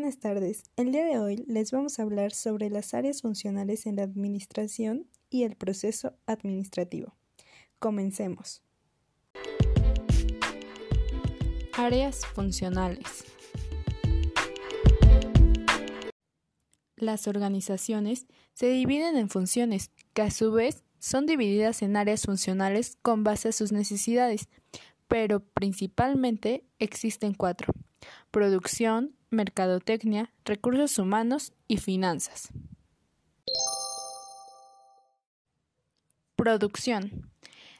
Buenas tardes. El día de hoy les vamos a hablar sobre las áreas funcionales en la administración y el proceso administrativo. Comencemos. Áreas funcionales. Las organizaciones se dividen en funciones que a su vez son divididas en áreas funcionales con base a sus necesidades, pero principalmente existen cuatro. Producción, mercadotecnia, recursos humanos y finanzas. Producción.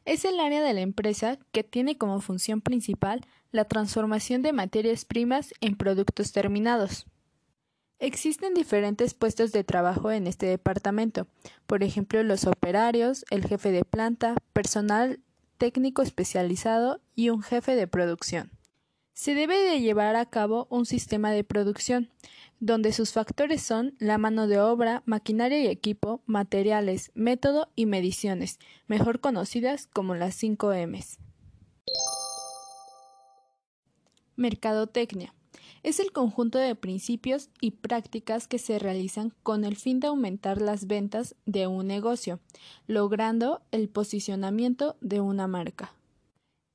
Es el área de la empresa que tiene como función principal la transformación de materias primas en productos terminados. Existen diferentes puestos de trabajo en este departamento, por ejemplo los operarios, el jefe de planta, personal técnico especializado y un jefe de producción. Se debe de llevar a cabo un sistema de producción, donde sus factores son la mano de obra, maquinaria y equipo, materiales, método y mediciones, mejor conocidas como las 5 Ms. Mercadotecnia. Es el conjunto de principios y prácticas que se realizan con el fin de aumentar las ventas de un negocio, logrando el posicionamiento de una marca.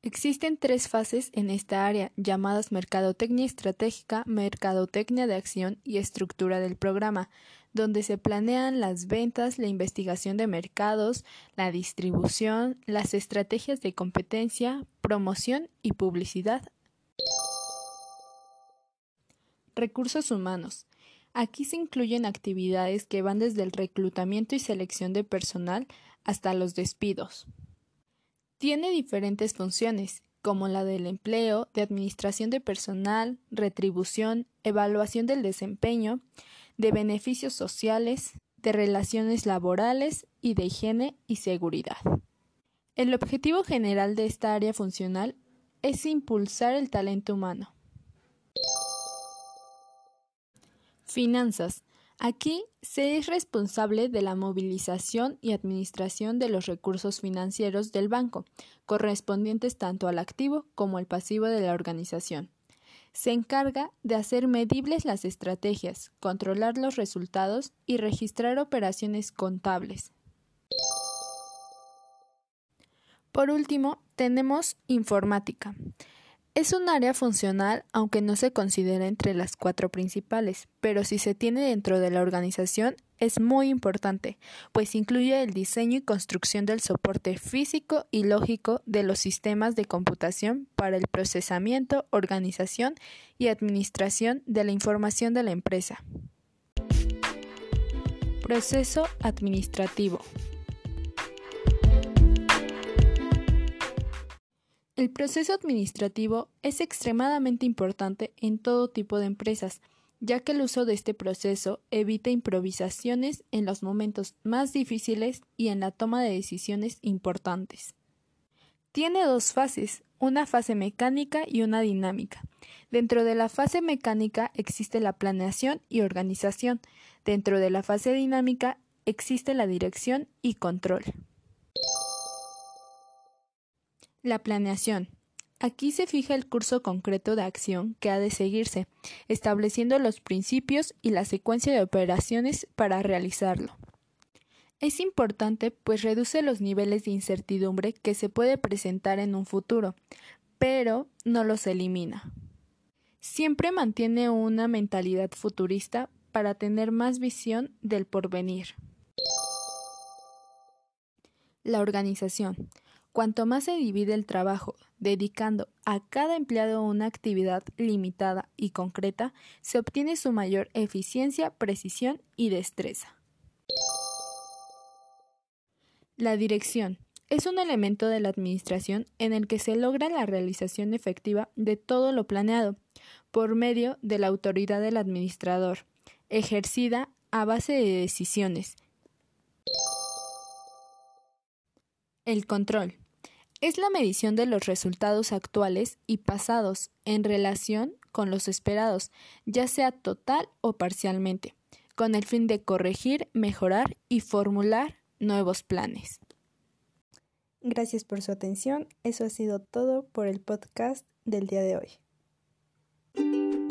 Existen tres fases en esta área, llamadas mercadotecnia estratégica, mercadotecnia de acción y estructura del programa, donde se planean las ventas, la investigación de mercados, la distribución, las estrategias de competencia, promoción y publicidad. Recursos humanos. Aquí se incluyen actividades que van desde el reclutamiento y selección de personal hasta los despidos. Tiene diferentes funciones, como la del empleo, de administración de personal, retribución, evaluación del desempeño, de beneficios sociales, de relaciones laborales y de higiene y seguridad. El objetivo general de esta área funcional es impulsar el talento humano. Finanzas Aquí se es responsable de la movilización y administración de los recursos financieros del banco, correspondientes tanto al activo como al pasivo de la organización. Se encarga de hacer medibles las estrategias, controlar los resultados y registrar operaciones contables. Por último, tenemos informática. Es un área funcional aunque no se considera entre las cuatro principales, pero si se tiene dentro de la organización es muy importante, pues incluye el diseño y construcción del soporte físico y lógico de los sistemas de computación para el procesamiento, organización y administración de la información de la empresa. Proceso administrativo. El proceso administrativo es extremadamente importante en todo tipo de empresas, ya que el uso de este proceso evita improvisaciones en los momentos más difíciles y en la toma de decisiones importantes. Tiene dos fases, una fase mecánica y una dinámica. Dentro de la fase mecánica existe la planeación y organización. Dentro de la fase dinámica existe la dirección y control. La planeación. Aquí se fija el curso concreto de acción que ha de seguirse, estableciendo los principios y la secuencia de operaciones para realizarlo. Es importante pues reduce los niveles de incertidumbre que se puede presentar en un futuro, pero no los elimina. Siempre mantiene una mentalidad futurista para tener más visión del porvenir. La organización. Cuanto más se divide el trabajo, dedicando a cada empleado una actividad limitada y concreta, se obtiene su mayor eficiencia, precisión y destreza. La dirección es un elemento de la administración en el que se logra la realización efectiva de todo lo planeado por medio de la autoridad del administrador, ejercida a base de decisiones. El control es la medición de los resultados actuales y pasados en relación con los esperados, ya sea total o parcialmente, con el fin de corregir, mejorar y formular nuevos planes. Gracias por su atención. Eso ha sido todo por el podcast del día de hoy.